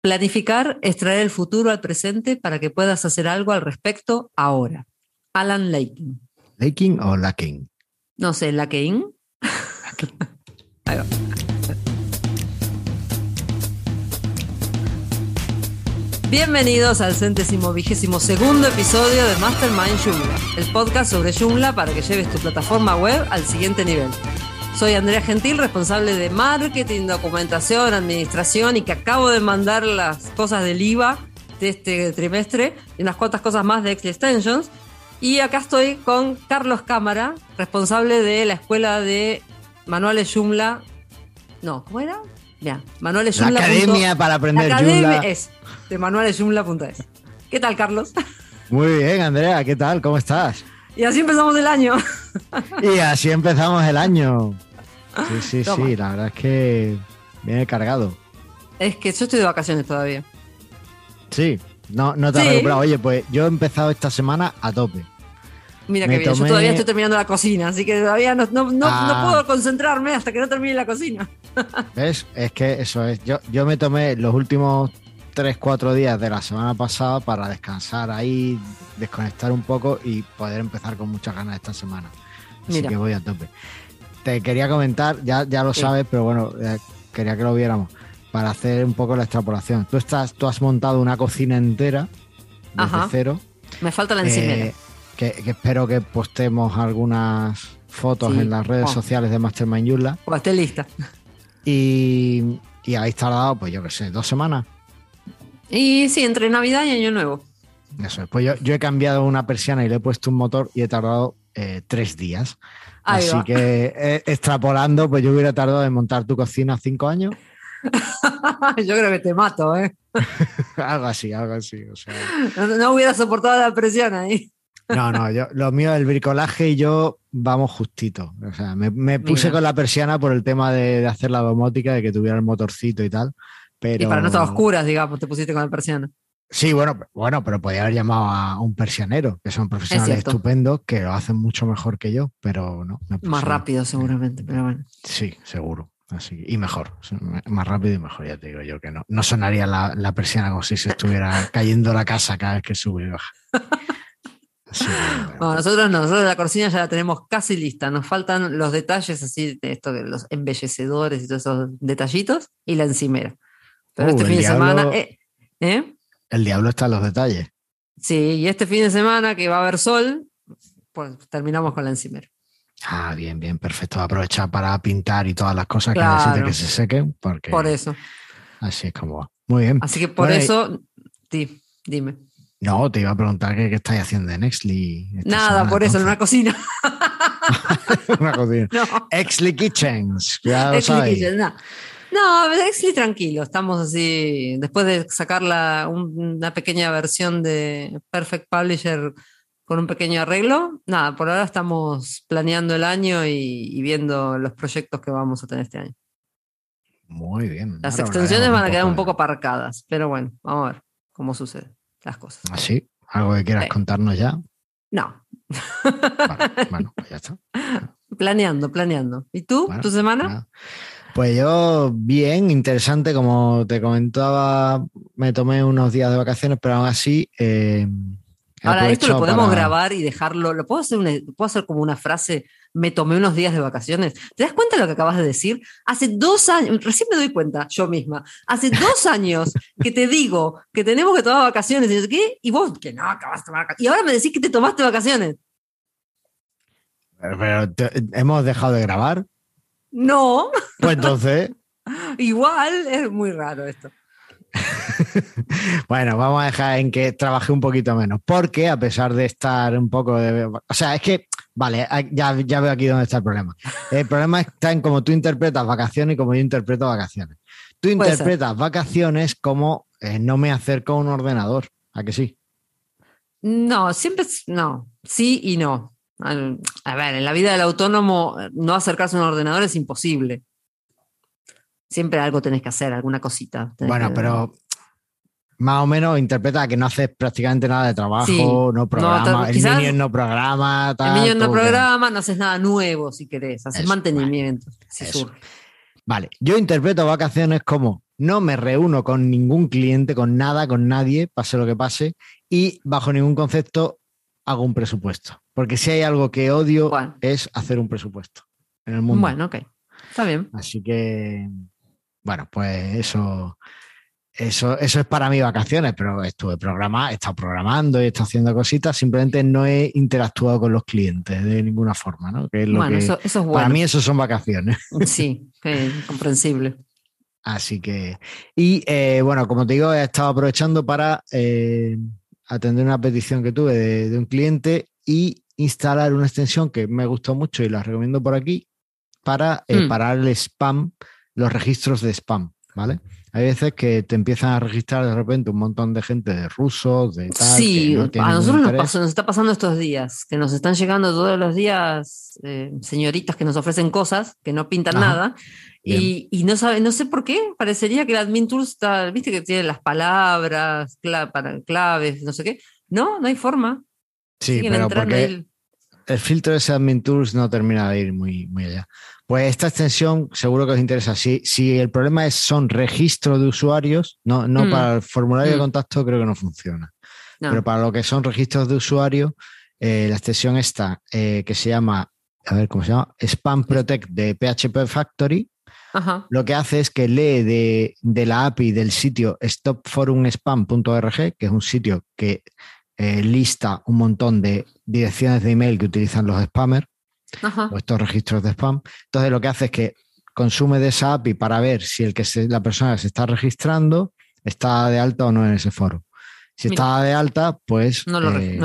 Planificar es traer el futuro al presente para que puedas hacer algo al respecto ahora. Alan Laking. ¿Laking o Lacking? No sé, Laking. Ahí va. Bienvenidos al centésimo vigésimo segundo episodio de Mastermind Joomla, el podcast sobre Joomla para que lleves tu plataforma web al siguiente nivel. Soy Andrea Gentil, responsable de marketing, documentación, administración y que acabo de mandar las cosas del IVA de este trimestre y unas cuantas cosas más de Excel Extensions. Y acá estoy con Carlos Cámara, responsable de la escuela de manuales Joomla. No, ¿cómo era? Ya, manuales La Joomla. academia para aprender La academia Joomla. es de manualesjoomla.es. ¿Qué tal, Carlos? Muy bien, Andrea, ¿qué tal? ¿Cómo estás? Y así empezamos el año. Y así empezamos el año. Sí, sí, Toma. sí, la verdad es que viene cargado. Es que yo estoy de vacaciones todavía. Sí, no, no te has Sí. recuperado. Oye, pues yo he empezado esta semana a tope. Mira Me que bien, yo todavía estoy terminando la cocina, así que todavía no, no, no, Ah. no puedo concentrarme hasta que no termine la cocina. ¿Ves? Es que eso es. Yo, yo me tomé los últimos 3-4 días de la semana pasada para descansar ahí, desconectar un poco y poder empezar con muchas ganas esta semana. Así Mira. que voy a tope. Te quería comentar, ya, ya lo Sí. sabes, pero bueno, eh, quería que lo viéramos para hacer un poco la extrapolación. Tú, estás, tú has montado una cocina entera desde Ajá. cero. Me falta la encimera. eh, que, que espero que postemos algunas fotos Sí. en las redes Oh. sociales de Mastermind Yula. Pues esté lista. Y, y habéis tardado, pues yo qué sé, dos semanas. Y sí, entre Navidad y Año Nuevo. Eso es. Pues yo, yo he cambiado una persiana y le he puesto un motor y he tardado eh, tres días. Ahí Así va. que eh, extrapolando, pues yo hubiera tardado en montar tu cocina cinco años. yo creo que te mato, ¿eh? algo así, algo así. O sea, No, no hubiera soportado la presión ahí. no, no, yo, lo mío, el bricolaje y yo vamos justito. O sea, me, me puse Mira. con la persiana por el tema de, de hacer la domótica, de que tuviera el motorcito y tal. Pero... Y para no estar oscuras, digamos, te pusiste con la persiana. Sí, bueno, bueno, pero podía haber llamado a un persianero, que son profesionales cierto. estupendos, que lo hacen mucho mejor que yo, pero no. me Más rápido, seguramente, pero bueno. Sí, seguro. Así, y mejor, más rápido y mejor, ya te digo yo que no. No sonaría la, la persiana como si se estuviera cayendo la casa cada vez que sube y baja. Que, bueno. No, nosotros no, nosotros la cocina ya la tenemos casi lista. Nos faltan los detalles así, de esto, de los embellecedores y todos esos detallitos, y la encimera. Pero Uh, este fin de diablo- semana. eh, ¿eh? El diablo está en los detalles. Sí, y este fin de semana que va a haber sol, pues terminamos con la encimera. Ah, bien, bien, perfecto. Aprovechar para pintar y todas las cosas Claro. que necesiten que se sequen, porque Por eso. así es como va. Muy bien. Así que por Bueno, eso, di- dime. No, te iba a preguntar qué, qué estáis haciendo en Exli. esta Nada, semana, por eso, en una cocina. Una cocina. No. Exli Kitchens, ya lo Exli sabéis. Kitchen, no. No, Exli tranquilo, estamos así, después de sacar la- un- una pequeña versión de Perfect Publisher con un pequeño arreglo, nada, por ahora estamos planeando el año y, y viendo los proyectos que vamos a tener este año. Muy bien. Las extensiones van a quedar un poco aparcadas, pero bueno, vamos a ver cómo suceden las cosas. ¿Así? ¿Algo que quieras Sí. contarnos ya? No, Vale, bueno, pues ya está. planeando, planeando. ¿Y tú, Bueno, tu semana? Nada. Pues yo, bien, interesante, como te comentaba, me tomé unos días de vacaciones, pero aún así. eh, Ahora, esto lo podemos para- grabar y dejarlo. ¿Lo puedo hacer, una- puedo hacer como una frase? Me tomé unos días de vacaciones. ¿Te das cuenta de lo que acabas de decir? Hace dos años, recién me doy cuenta, yo misma, hace dos años que te digo que tenemos que tomar vacaciones y qué, y vos que no acabas de tomar vacaciones. Y ahora me decís que te tomaste vacaciones. Pero, pero te- hemos dejado de grabar. No, Pues entonces. igual es muy raro esto. Bueno, vamos a dejar en que trabajé un poquito menos, porque a pesar de estar un poco de... O sea, es que, vale, ya, ya veo aquí dónde está el problema. El problema está en cómo tú interpretas vacaciones y cómo yo interpreto vacaciones. Tú interpretas vacaciones como eh, no me acerco a un ordenador, ¿a que sí? No, siempre no, sí y no. A ver, en la vida del autónomo, no acercarse a un ordenador es imposible. Siempre algo tenés que hacer, alguna cosita. Bueno, que- pero más o menos interpreta que no haces prácticamente nada de trabajo, Sí. no programa, No, el niño no programa, tal. El niño no que- programa, no haces nada nuevo si querés, haces Eso, mantenimiento. si surge. Vale, yo interpreto vacaciones como no me reúno con ningún cliente, con nada, con nadie, pase lo que pase, y bajo ningún concepto hago un presupuesto. Porque si hay algo que odio es hacer un presupuesto en el mundo. Bueno, ok. Está bien. Así que, bueno, pues eso, eso, eso es para mis vacaciones, pero estuve programando, he estado programando y he estado haciendo cositas, simplemente no he interactuado con los clientes de ninguna forma, ¿no? bueno, eso, es bueno. Para mí eso son vacaciones. Sí, comprensible. Así que, y eh, bueno, como te digo, he estado aprovechando para eh, atender una petición que tuve de, un cliente y instalar una extensión que me gustó mucho y la recomiendo por aquí para eh, mm. parar el spam, los registros de spam, ¿vale? Hay veces que te empiezan a registrar de repente un montón de gente de rusos, de tal. Sí, a nosotros nos, está pasando estos días, que nos están llegando todos los días señoritas que nos ofrecen cosas, que no pintan nada, y, no sabe, no sé por qué, parecería que el admin tools está, viste que tiene las palabras, claves, no sé qué. No, no hay forma. Sí, pero porque el... filtro de ese admin tools no termina de ir muy, muy allá. Pues esta extensión seguro que os interesa. Si, si el problema es son registros de usuarios, no, no mm. para el formulario de mm. contacto creo que no funciona. Pero para lo que son registros de usuarios, eh, la extensión esta eh, que se llama, a ver cómo se llama, Spam Protect de PHP Factory, lo que hace es que lee de, la API del sitio stopforumspam.org, que es un sitio que eh, lista un montón de direcciones de email que utilizan los spammers o estos registros de spam. Entonces lo que hace es que consume de esa API para ver si el que la persona que se está registrando está de alta o no en ese foro. Si está de alta, pues no lo, eh,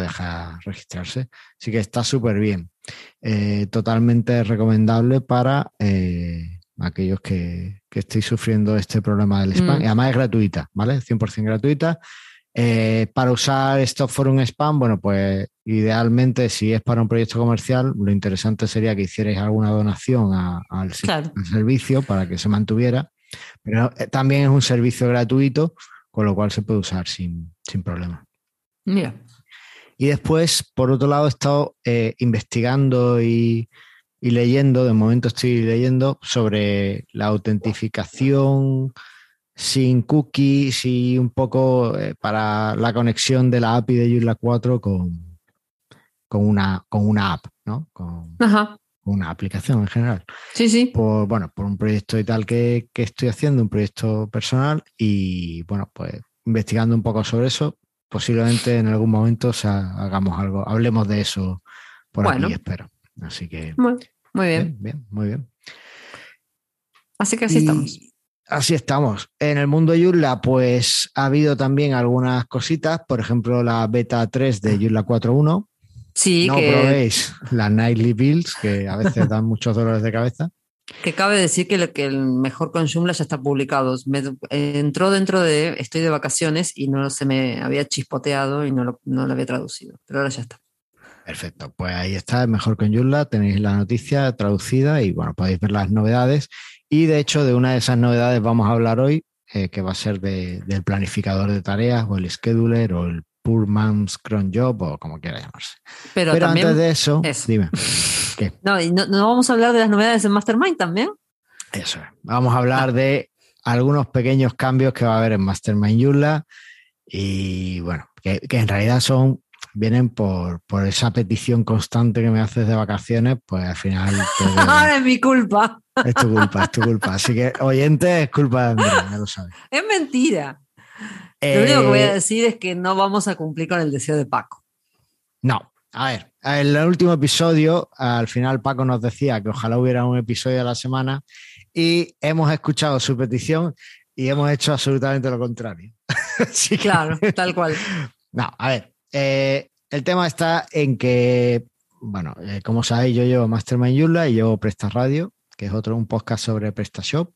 deja. registrarse. Así que está súper bien. Eh, totalmente recomendable para eh, aquellos que, que, estéis sufriendo este problema del spam. Mm. Y además es gratuita, ¿vale? 100% gratuita. Para usar Stop for un spam, bueno, pues idealmente si es para un proyecto comercial, lo interesante sería que hicierais alguna donación al, servicio para que se mantuviera. Pero también es un servicio gratuito con lo cual se puede usar sin, problema. Mira. Y después, por otro lado, he estado eh, investigando y, leyendo, de momento estoy leyendo sobre la autentificación sin cookies y un poco eh, para la conexión de la API de Joomla 4 con, con, una, con una app, ¿no? Con, Ajá una aplicación en general. Sí, sí. Por, bueno, por un proyecto y tal que, estoy haciendo, un proyecto personal y bueno, pues investigando un poco sobre eso, posiblemente en algún momento o hagamos algo, hablemos de eso por aquí, espero. Así que... Muy, bien. bien. muy bien. Así que así estamos. Así estamos. En el mundo Joomla, pues ha habido también algunas cositas, por ejemplo, la beta 3 de Joomla 4.1, Sí, no probéis las Nightly Bills, que a veces dan muchos dolores de cabeza. Que cabe decir que, el, que el mejor con Joomla ya está publicado. Me, entró dentro de estoy de vacaciones y no se me había chispoteado y no lo, no lo había traducido, pero ahora ya está. Perfecto, pues ahí está, el mejor con Joomla, tenéis la noticia traducida y bueno, podéis ver las novedades. Y de hecho, de una de esas novedades vamos a hablar hoy, eh, que va a ser del planificador de tareas o el scheduler o el Poor Man's Cron Job o como quiera llamarse. Pero, antes de eso, dime. No, y no, vamos a hablar de las novedades en Mastermind también. Eso Vamos a hablar de algunos pequeños cambios que va a haber en Mastermind Yula y bueno, que, en realidad son vienen por, por, esa petición constante que me haces de vacaciones, pues al final... Ahora es mi culpa. Es tu culpa, es tu culpa. Así que, oyente, es culpa de Andrea, ya lo sabes. Es mentira. Lo único que voy a eh, decir es que no vamos a cumplir con el deseo de Paco. No. A ver, en el último episodio, al final Paco nos decía que ojalá hubiera un episodio a la semana y hemos escuchado su petición y hemos hecho absolutamente lo contrario. sí, claro, tal cual. No, a ver, eh, el tema está en que, bueno, eh, como sabéis, yo llevo Mastermind Yula y llevo Presta Radio, que es otro, un podcast sobre PrestaShop,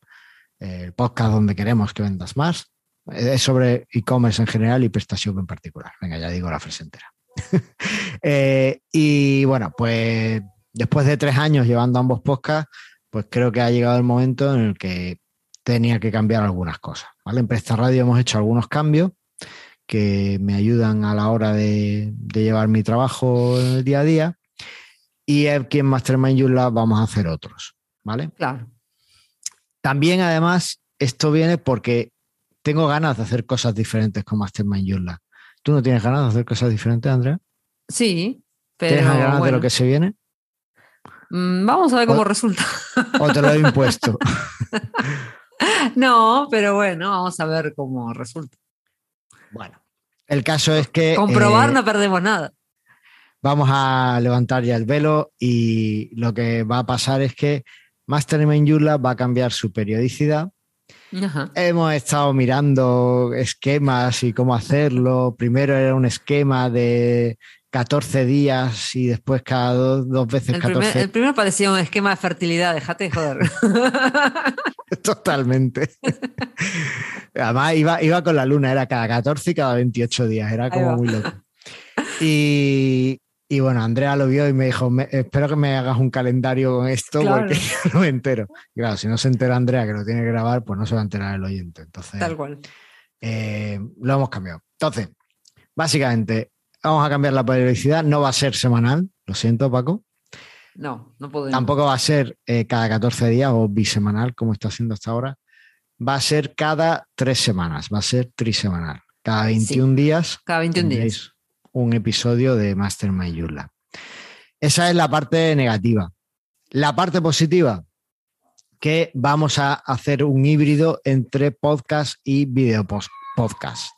el podcast donde queremos que vendas más. Es sobre e-commerce en general y PrestaShop en particular. Venga, ya digo la frase entera. Eh, y bueno, pues después de tres años llevando ambos podcasts, pues creo que ha llegado el momento en el que tenía que cambiar algunas cosas. En Presta Radio hemos hecho algunos cambios que me ayudan a la hora de, llevar mi trabajo en el día a día. Y aquí en Mastermind Joomla vamos a hacer otros, ¿vale? Claro. También, además, esto viene porque tengo ganas de hacer cosas diferentes con Mastermind Yula. ¿Tú no tienes ganas de hacer cosas diferentes, Andrea? Sí, pero. ¿Tienes ganas de lo que se viene? Mm, Vamos a ver cómo O- resulta. ¿O te lo he impuesto? No, pero bueno, vamos a ver cómo resulta. Bueno, el caso es que. Comprobar eh, no perdemos nada. vamos a levantar ya el velo y lo que va a pasar es que Mastermind Yula va a cambiar su periodicidad. Ajá. Hemos estado mirando esquemas y cómo hacerlo. Primero era un esquema de 14 días y después cada dos, dos veces El, 14. primer, el primero parecía un esquema de fertilidad, déjate de joder. Totalmente. Además, iba, iba con la luna, era cada 14 y cada 28 días, era como muy loco. Y, y bueno, Andrea lo vio y me dijo, "Me- espero que me hagas un calendario con esto Claro. porque yo no me entero. Y claro, si no se entera Andrea que lo tiene que grabar, pues no se va a enterar el oyente. Entonces, Tal cual. eh, lo hemos cambiado. Entonces, básicamente, vamos a cambiar la periodicidad. No va a ser semanal, lo siento, Paco. No, no podemos. Tampoco va a ser eh, cada 14 días o bisemanal, como está haciendo hasta ahora. Va a ser cada tres semanas, va a ser trisemanal. Cada 21 días Cada 21 días. un episodio de Mastermind Yula. Esa es la parte negativa. La parte positiva, que vamos a hacer un híbrido entre podcast y video podcast.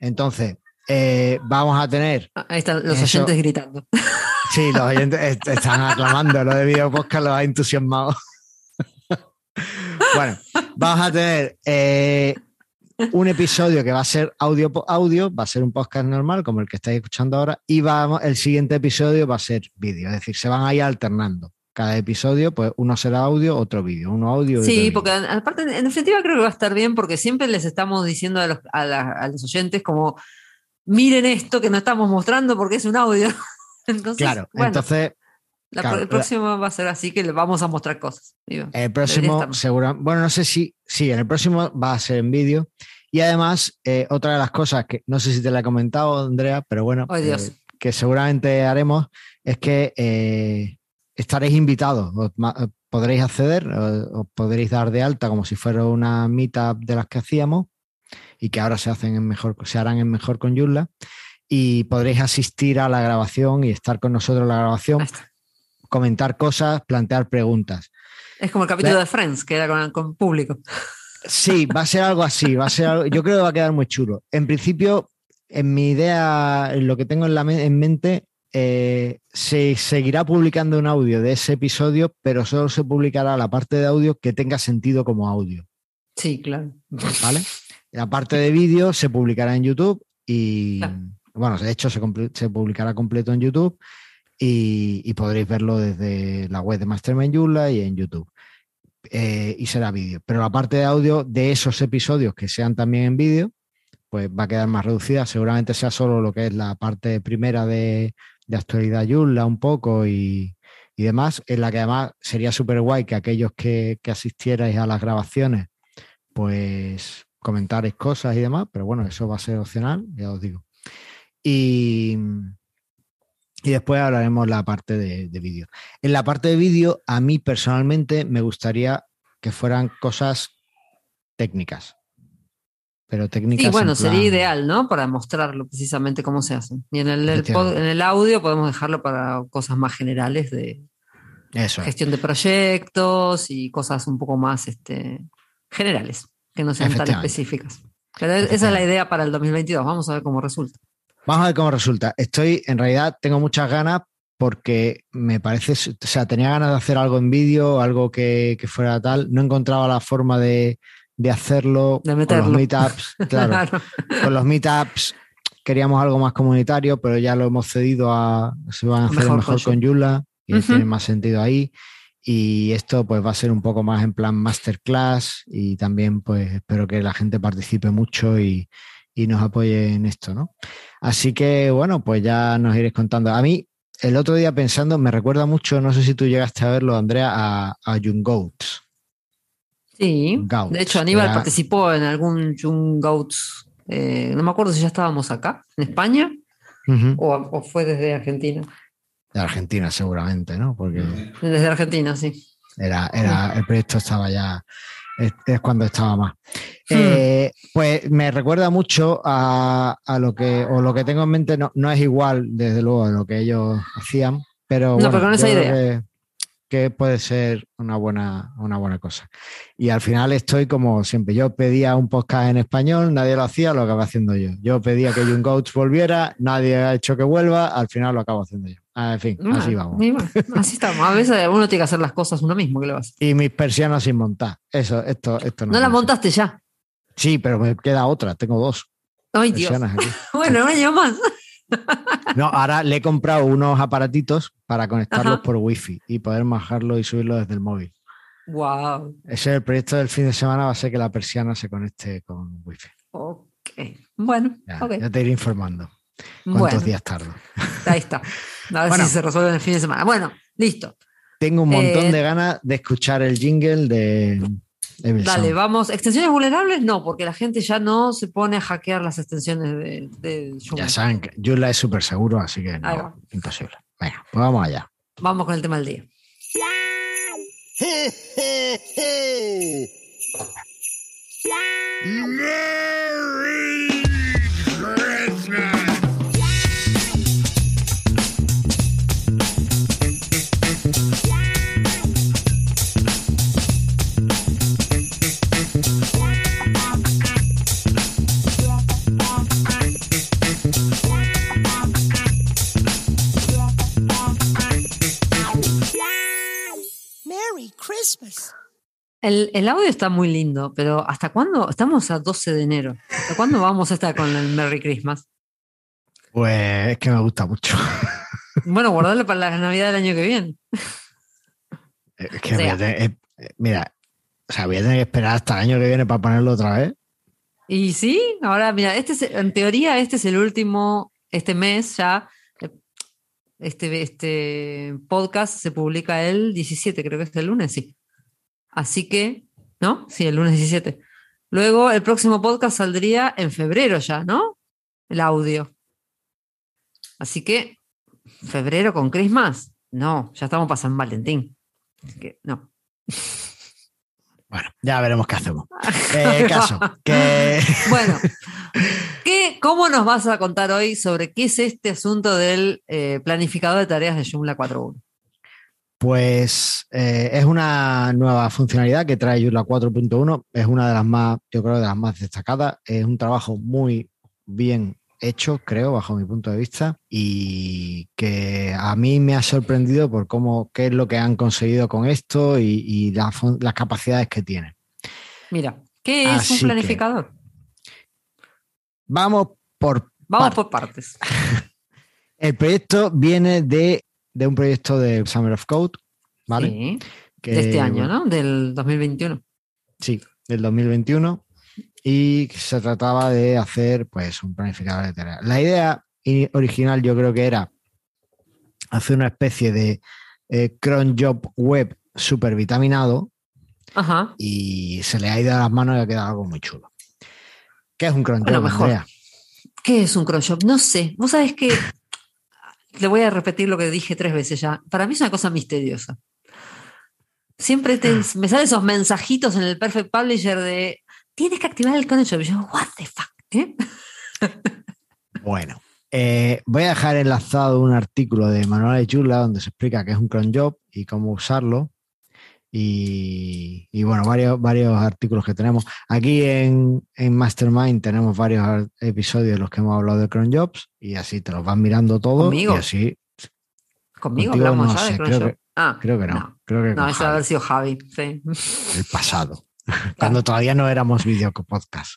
Entonces, eh, vamos a tener Ah, Ahí están los Eso. oyentes gritando. Sí, los oyentes est- están aclamando lo de video podcast, los ha entusiasmado. bueno, vamos a tener eh, un episodio que va a ser audio audio, va a ser un podcast normal como el que estáis escuchando ahora, y vamos, el siguiente episodio va a ser vídeo, es decir, se van a ir alternando. Cada episodio, pues uno será audio, otro vídeo, uno audio. y otro Sí, vídeo. porque aparte, en definitiva creo que va a estar bien porque siempre les estamos diciendo a los, a la- a los oyentes como, miren esto que no estamos mostrando porque es un audio. Entonces, Claro, bueno, entonces la- claro, el la- próximo va a ser así que le vamos a mostrar cosas. Digo, El próximo, seguro, bueno, no sé si, sí, en el próximo va a ser en vídeo. Y además, eh, otra de las cosas que no sé si te la he comentado, Andrea, pero bueno, Dios. eh, que seguramente haremos es que eh, estaréis invitados, os podréis acceder, o- os podréis dar de alta como si fuera una meetup de las que hacíamos y que ahora se hacen en mejor, se harán en mejor con Yulla y podréis asistir a la grabación y estar con nosotros en la grabación, comentar cosas, plantear preguntas. Es como el capítulo de Friends, que era con, con público. Sí, va a ser algo así, va a ser algo- yo creo que va a quedar muy chulo. En principio, en mi idea, en lo que tengo en, la me- en mente, eh, se seguirá publicando un audio de ese episodio, pero solo se publicará la parte de audio que tenga sentido como audio, Sí, claro. ¿vale? La parte de vídeo se publicará en YouTube y, Claro. bueno, de hecho se, publicará completo en YouTube y, y podréis verlo desde la web de Mastermind Yula y en YouTube. Eh, y será vídeo. Pero la parte de audio de esos episodios que sean también en vídeo, pues va a quedar más reducida. Seguramente sea solo lo que es la parte primera de, de actualidad Yula un poco y, y demás, en la que además sería súper guay que aquellos que, que asistierais a las grabaciones, pues comentaréis cosas y demás, pero bueno, eso va a ser opcional, ya os digo. Y, y después hablaremos la parte de, de vídeo. En la parte de vídeo, a mí personalmente me gustaría que fueran cosas técnicas. Pero técnicas. Sí, bueno, en sería ideal, ¿no? Para mostrarlo precisamente cómo se hacen. Y en el, el Efectivamente. pod- en el audio podemos dejarlo para cosas más generales de Eso. es. gestión de proyectos y cosas un poco más este, generales, que no sean tan específicas. Pero esa es la idea para el 2022. Vamos a ver cómo resulta. Vamos a ver cómo resulta. Estoy, en realidad, tengo muchas ganas porque me parece, o sea, tenía ganas de hacer algo en vídeo, algo que, que fuera tal. No encontraba la forma de, de hacerlo De con meterlo. los meetups. Claro, Claro. con los meetups queríamos algo más comunitario, pero ya lo hemos cedido a, se van a hacer Mejor mejor, con con Yula y tiene más sentido ahí. Y esto pues va a ser un poco más en plan masterclass y también pues espero que la gente participe mucho y, y nos apoye en esto, ¿no? Así que bueno, pues ya nos iréis contando. A mí, el otro día pensando, me recuerda mucho, no sé si tú llegaste a verlo, Andrea, a, a Young Goats. Sí. De hecho, Aníbal era- participó en algún Young Goats. eh, no me acuerdo si ya estábamos acá, en España, o, o fue desde Argentina. De Argentina, seguramente, ¿no? Porque Desde Argentina, sí. Era, era, el proyecto estaba ya. es, es cuando estaba más. Eh, pues me recuerda mucho a, a lo que, o lo que tengo en mente, no, no es igual, desde luego, de lo que ellos hacían, pero No, bueno, pero con esa idea. Que, que puede ser una buena, una buena cosa. Y al final estoy como siempre. Yo pedía un podcast en español, nadie lo hacía, lo acabo haciendo yo. Yo pedía que Young Goats volviera, nadie ha hecho que vuelva, al final lo acabo haciendo yo. Ah, En fin, así vamos. bueno, así estamos. A veces uno tiene que hacer las cosas uno mismo. ¿qué le vas? Y mis persianas sin montar. Eso, esto, esto no. No la puede ser. montaste ya. Sí, pero me queda otra. Tengo dos Ay, Dios. Bueno, un año más. No, ahora le he comprado unos aparatitos para conectarlos Ajá. por wifi y poder bajarlo y subirlo desde el móvil. Wow. Ese es el proyecto del fin de semana, va a ser que la persiana se conecte con wifi. Ok. Bueno, Ya, ok. ya te iré informando cuántos Bueno, días tardo. ahí está. A ver Bueno. si se resuelve en el fin de semana. Bueno, listo. Tengo un montón Eh, de ganas de escuchar el jingle de Evil Dale, vamos. ¿Extensiones vulnerables? No, porque la gente ya no se pone a hackear las extensiones de, de Joomla. Ya saben que Joomla es súper seguro, así que no, imposible. Venga, pues vamos allá. Vamos con el tema del día. Merry Christmas. El, el audio está muy lindo, pero ¿hasta cuándo? Estamos a 12 de enero. ¿Hasta cuándo vamos a estar con el Merry Christmas? Pues es que me gusta mucho. Bueno, guardarlo para la Navidad del año que viene. Es que O voy a sea. tener- eh, eh, mira, o sea, voy a tener que esperar hasta el año que viene para ponerlo otra vez. Y sí, ahora mira, este es- en teoría este es el último, este mes ya, este, este podcast se publica el 17, creo que es el lunes, sí. Así que, ¿no? Sí, el lunes 17. Luego el próximo podcast saldría en febrero ya, ¿no? El audio. Así que, febrero con Christmas, no, ya estamos para San Valentín. Así que, no. Bueno, ya veremos qué hacemos. Eh, caso, que Bueno, ¿qué, ¿cómo nos vas a contar hoy sobre qué es este asunto del eh, planificador de tareas de Joomla 4.1? Pues eh, es una nueva funcionalidad que trae Joomla 4.1. Es una de las más, yo creo, de las más destacadas. Es un trabajo muy bien hecho, creo, bajo mi punto de vista, y que a mí me ha sorprendido por cómo, qué es lo que han conseguido con esto y, las capacidades que tiene. Mira, ¿qué es Así un que- planificador? Vamos por Vamos partes. por partes. El proyecto viene de, de un proyecto de Summer of Code, ¿vale? Sí, Que, de este año, bueno, ¿no? Del 2021. Sí, del 2021. Y se trataba de hacer pues un planificador de tareas. La idea original yo creo que era hacer una especie de eh, cron job web super vitaminado Ajá. y se le ha ido a las manos y ha quedado algo muy chulo. ¿Qué es un cron Bueno, job, mejor. Andrea? ¿Qué es un cron job? No sé. Vos sabés que le voy a repetir lo que dije tres veces ya. Para mí es una cosa misteriosa. Siempre te- me salen esos mensajitos en el Perfect Publisher de tienes que activar el cron job. Y yo, what the fuck? ¿eh? Bueno, eh, voy a dejar enlazado un artículo de Manuel Chula donde se explica qué es un cron job y cómo usarlo. Y, y bueno, varios, varios artículos que tenemos. Aquí en, en Mastermind tenemos varios ar- episodios en los que hemos hablado de cron jobs y así te los vas mirando todo. ¿Conmigo? Y así, Conmigo Contigo hablamos no ya de sé, cron creo que- ah, creo que no. No, Creo que no, con eso haber sido Javi. Sí. el pasado. Cuando todavía no éramos video podcast.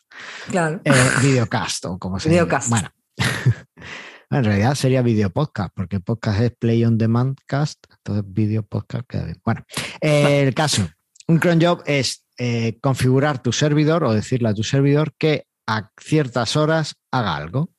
Claro. Eh, videocast o como se Videocast. Bueno, en realidad sería video podcast, porque podcast es play on demand cast, entonces video podcast queda bien. Bueno, eh, el caso, un cron job es eh, configurar tu servidor o decirle a tu servidor que a ciertas horas haga algo.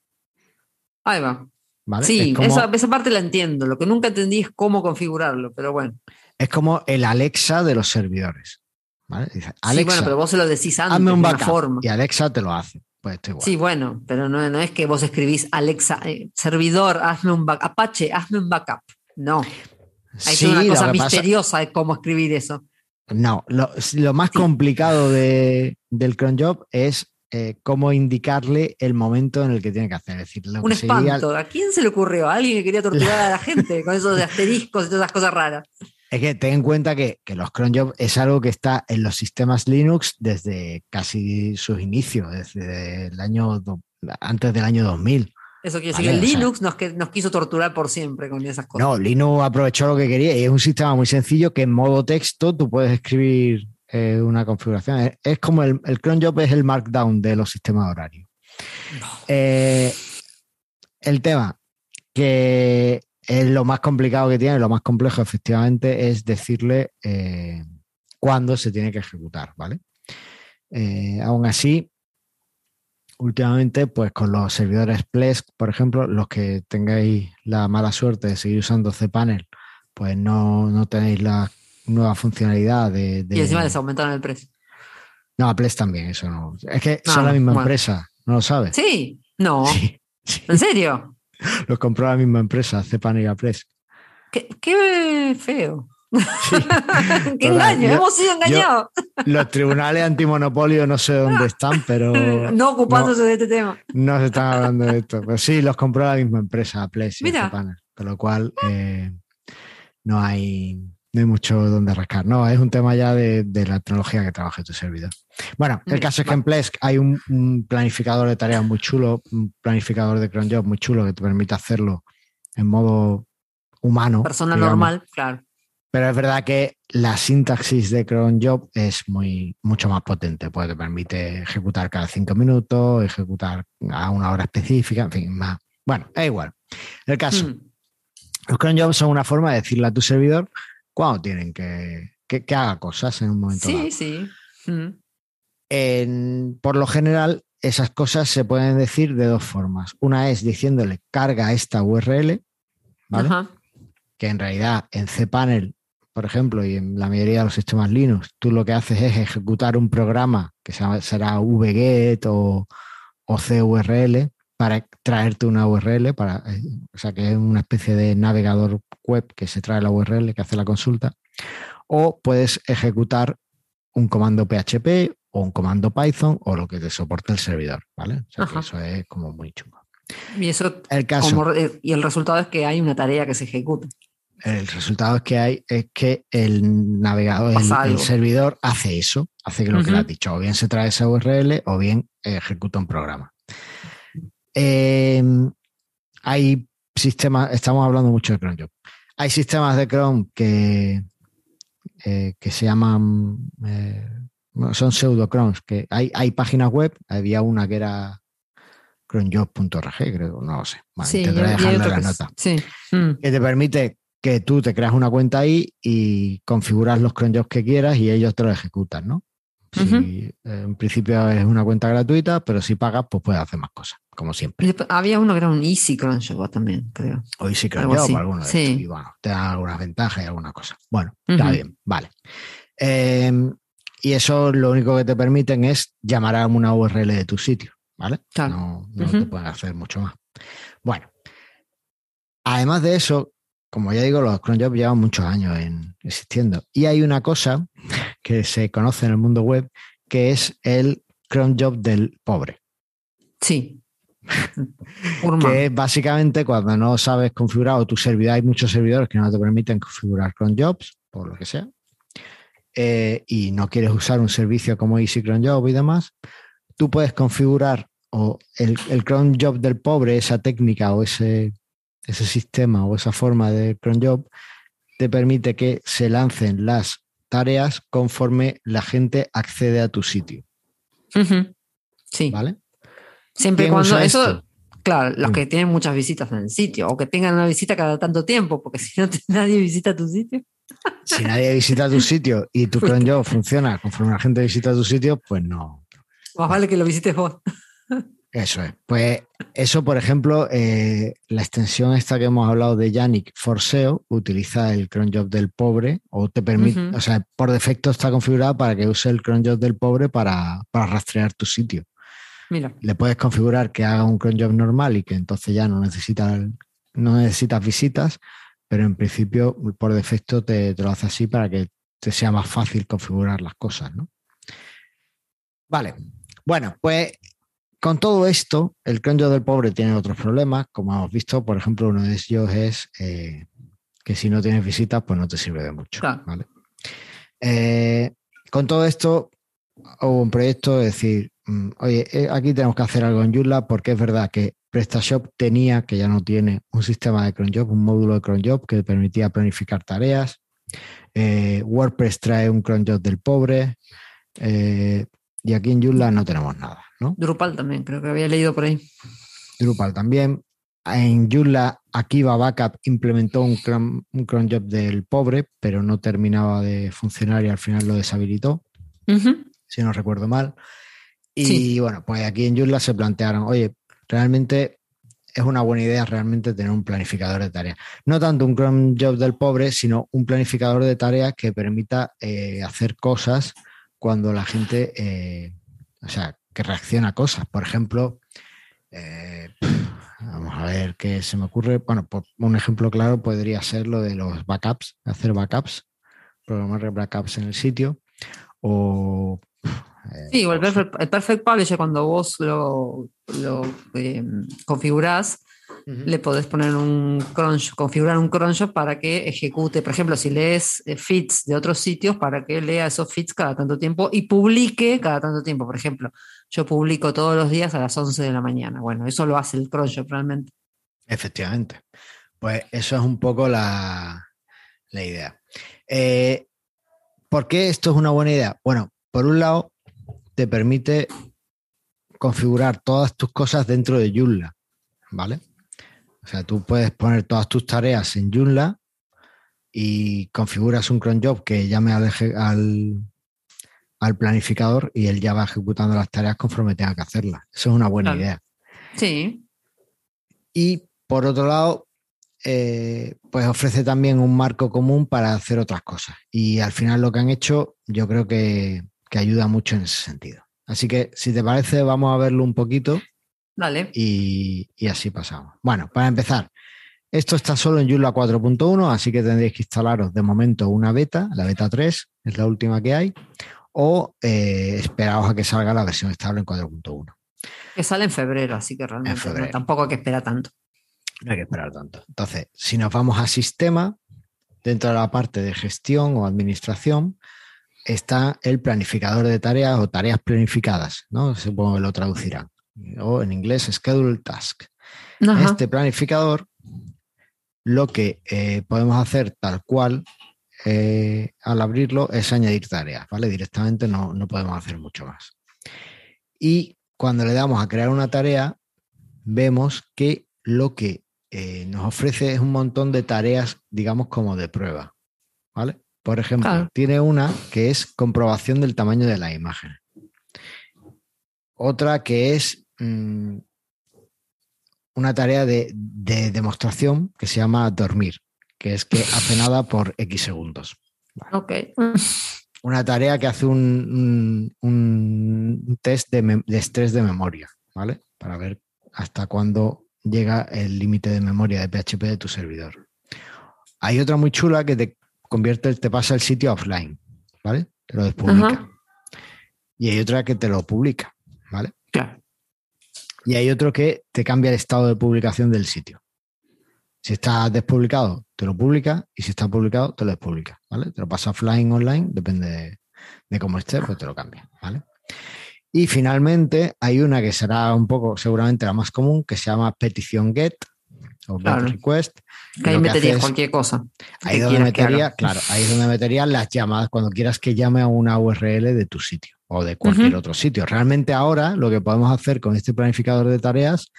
Ahí va. ¿vale? Sí, es, como, esa, esa parte la entiendo. Lo que nunca entendí es cómo configurarlo, pero bueno. es como el Alexa de los servidores. ¿vale? Dice, sí, Alexa, bueno, pero vos se lo decís antes hazme un de una forma. Y Alexa te lo hace. Pues esto igual. Sí, bueno, pero no, no es que vos escribís Alexa, eh, servidor, hazme un backup, Apache, hazme un backup. No, hay Sí, una cosa pasa- misteriosa de cómo escribir eso. No, lo, lo más complicado de- del cron job es eh, cómo indicarle el momento en el que tiene que hacer. Es decir, lo Un que sería- espanto. ¿A quién se le ocurrió? ¿A alguien que quería torturar a la gente con esos de asteriscos y todas esas cosas raras? Es que ten en cuenta que, que los cron job es algo que está en los sistemas Linux desde casi sus inicios, desde el año antes del año 2000. Eso quiere decir Vale, que o sea- Linux nos, que- nos quiso torturar por siempre con esas cosas. No, Linux aprovechó lo que quería y es un sistema muy sencillo que en modo texto tú puedes escribir eh, una configuración. Es, es como el, el cron job es el markdown de los sistemas horarios. Eh, el tema que es lo más complicado que tiene, lo más complejo efectivamente es decirle eh, cuándo se tiene que ejecutar, ¿vale? Eh, aún así, últimamente, pues con los servidores Plesk, por ejemplo, los que tengáis la mala suerte de seguir usando cPanel, pues no, no tenéis la nueva funcionalidad de... de- Y encima les aumentaron el precio. No, a Plesk también, eso no. Es que son la misma bueno. empresa, ¿no lo sabes? Sí, no. Sí, sí. ¿En serio? Los compró la misma empresa, cPanel y Aplesk. Qué, qué feo. Sí. qué engaño, yo- hemos sido engañados. Los tribunales antimonopolio no sé dónde están, pero no ocupándose de este tema. no se están hablando de esto. Pero sí, los compró la misma empresa, Mira. cPanel. Con lo cual, eh, no, hay, no hay mucho donde rascar. No, es un tema ya de, de la tecnología que trabaja tu servidor. Bueno, el Mm, caso es que en Plesk hay un, un planificador de tareas muy chulo, un planificador de cron job muy chulo que te permite hacerlo en modo humano. Persona digamos. normal, claro. Pero es verdad que la sintaxis de cron job es muy, mucho más potente, pues te permite ejecutar cada cinco minutos, ejecutar a una hora específica, en fin, más. Bueno, es igual. El caso, Mm. los cron jobs son una forma de decirle a tu servidor cuándo tienen que, que, que haga cosas en un momento dado. Sí, sí. Mm. En- por lo general, esas cosas se pueden decir de dos formas. Una es diciéndole carga esta URL, ¿vale? Ajá. que en realidad en cPanel, por ejemplo, y en la mayoría de los sistemas Linux, tú lo que haces es ejecutar un programa que será vget o, o curl para traerte una URL, para, eh, o sea, que es una especie de navegador web que se trae la URL, que hace la consulta, o puedes ejecutar un comando PHP o un comando Python o lo que te soporte el servidor, ¿vale? O sea, que eso es como muy chungo. Y eso El caso. como y el resultado es que hay una tarea que se ejecuta. El resultado es que hay es que el navegador, el, servidor hace eso, hace que lo que le has dicho, o bien se trae esa URL o bien ejecuta un programa. Eh, hay sistemas, estamos hablando mucho de cron job. Hay sistemas de cron que, eh, que se llaman, eh, son pseudocrons, que hay, hay páginas web, había una que era cronjob.org, creo, no lo sé. Bueno, sí, intentaré y- y hay dejarlo en otro la que es- nota Sí. Mm. que te permite que tú te creas una cuenta ahí y configuras los cron jobs que quieras y ellos te lo ejecutan, ¿no? Si, eh, en principio es una cuenta gratuita, pero si pagas, pues puedes hacer más cosas, como siempre. había uno que era un Easy Cronjob también, creo. Hoy sí cron algo job así, o alguno de sí. Y bueno, te dan algunas ventajas y algunas cosas. Bueno, está bien, vale. Eh, y eso lo único que te permiten es llamar a una URL de tu sitio, ¿vale? Claro. No, te pueden hacer mucho más. Bueno, además de eso, como ya digo, los cron jobs llevan muchos años en- existiendo. Y hay una cosa que se conoce en el mundo web que es el cron job del pobre. Sí. Que es básicamente cuando no sabes configurar o tu servidor, hay muchos servidores que no te permiten configurar cron jobs, por lo que sea, eh, y no quieres usar un servicio como Easy Cron Job y demás, tú puedes configurar o el, el cron job del pobre, esa técnica o ese, ese sistema o esa forma de cron job, te permite que se lancen las tareas conforme la gente accede a tu sitio. Sí. ¿vale? Siempre y ¿Quién cuando eso, esto? claro, los que tienen muchas visitas en el sitio o que tengan una visita cada tanto tiempo, porque si no nadie visita tu sitio. Si nadie visita tu sitio y tu cron job funciona conforme la gente visita tu sitio, pues no, Más vale que lo visites vos. Eso es. Pues eso, por ejemplo, eh, la extensión esta que hemos hablado de Yannick Forseo utiliza el cron job del pobre o te permite, o sea, por defecto está configurada para que use el cron job del pobre para, para rastrear tu sitio. Mira. Le puedes configurar que haga un cron job normal y que entonces ya no necesita el- no necesitas visitas, pero en principio por defecto te, te lo hace así para que te sea más fácil configurar las cosas, ¿no? Vale. Bueno, pues con todo esto, el cron job del pobre tiene otros problemas, como hemos visto, por ejemplo, uno de ellos es eh, que si no tienes visitas, pues no te sirve de mucho. Claro. ¿vale? Eh, con todo esto, hubo un proyecto de decir, mm, oye, eh, aquí tenemos que hacer algo en Joomla porque es verdad que PrestaShop tenía, que ya no tiene, un sistema de cron job, un módulo de cron job que permitía planificar tareas. Eh, WordPress trae un cron job del pobre. eh, y aquí en Joomla no tenemos nada, ¿no? Drupal también, creo que había leído por ahí. Drupal también. En Joomla, Akiva Backup implementó un cron, un cron job del pobre, pero no terminaba de funcionar y al final lo deshabilitó, si no recuerdo mal. Y Sí. bueno, pues aquí en Joomla se plantearon, oye, realmente es una buena idea realmente tener un planificador de tareas. No tanto un cron job del pobre, sino un planificador de tareas que permita eh, hacer cosas cuando la gente, eh, o sea, que reacciona a cosas. Por ejemplo, eh, vamos a ver qué se me ocurre. Bueno, por un ejemplo claro podría ser lo de los backups, hacer backups, programar backups en el sitio. O eh, Sí, o el perfect, el perfect Publisher, cuando vos lo, lo eh, le podés poner un cron, configurar un cron job para que ejecute, por ejemplo, si lees eh, feeds de otros sitios, para que lea esos feeds cada tanto tiempo y publique cada tanto tiempo. Por ejemplo, yo publico todos los días a las 11 de la mañana. Bueno, eso lo hace el cron job realmente. Efectivamente. Pues eso es un poco la, la idea. Eh, ¿Por qué esto es una buena idea? Bueno, por un lado, te permite configurar todas tus cosas dentro de Joomla, ¿vale? O sea, tú puedes poner todas tus tareas en Joomla y configuras un cron job que llame al, al, al planificador y él ya va ejecutando las tareas conforme tenga que hacerlas. Eso es una buena Claro. idea. Sí, Y por otro lado, eh, pues ofrece también un marco común para hacer otras cosas. Y al final lo que han hecho, yo creo que, que ayuda mucho en ese sentido. Así que, si te parece, vamos a verlo un poquito y, y así pasamos. Bueno, para empezar, esto está solo en Joomla 4.1, así que tendréis que instalaros de momento una beta, la beta 3, es la última que hay, o eh, esperaos a que salga la versión estable en 4.1. Que sale en febrero, así que realmente no, tampoco hay que esperar tanto. No hay que esperar tanto. Entonces, si nos vamos a sistema, dentro de la parte de gestión o administración, está el planificador de tareas o tareas planificadas, ¿no? Supongo que lo traducirán. O en inglés, schedule task. Ajá. Este planificador, lo que eh, podemos hacer tal cual eh, al abrirlo es añadir tareas, ¿vale? Directamente no, no podemos hacer mucho más. Y cuando le damos a crear una tarea, vemos que lo que eh, nos ofrece es un montón de tareas, digamos, como de prueba, ¿vale? Por ejemplo, tiene una que es comprobación del tamaño de la imagen. Otra que es mm, una tarea de, de demostración que se llama dormir, que es que hace nada por X segundos. Ok. Una tarea que hace un, un- un test de, estrés de memoria, ¿vale? Para ver hasta cuándo llega el límite de memoria de PHP de tu servidor. Hay otra muy chula que te convierte, te pasa el sitio offline, ¿vale? Te lo despublica. Ajá. Y hay otra que te lo publica, ¿vale? Claro. Y hay otro que te cambia el estado de publicación del sitio. Si está despublicado, te lo publica, y si está publicado, te lo despublica, ¿vale? Te lo pasa offline, online, depende de, de cómo esté, pues te lo cambia, ¿vale? Y finalmente hay una que será un poco, seguramente la más común, que se llama petición get o get Claro. request. Que ahí meterías cualquier cosa. Ahí donde metería, claro, ahí es donde meterías las llamadas cuando quieras que llame a una URL de tu sitio o de cualquier otro sitio. Realmente ahora lo que podemos hacer con este planificador de tareas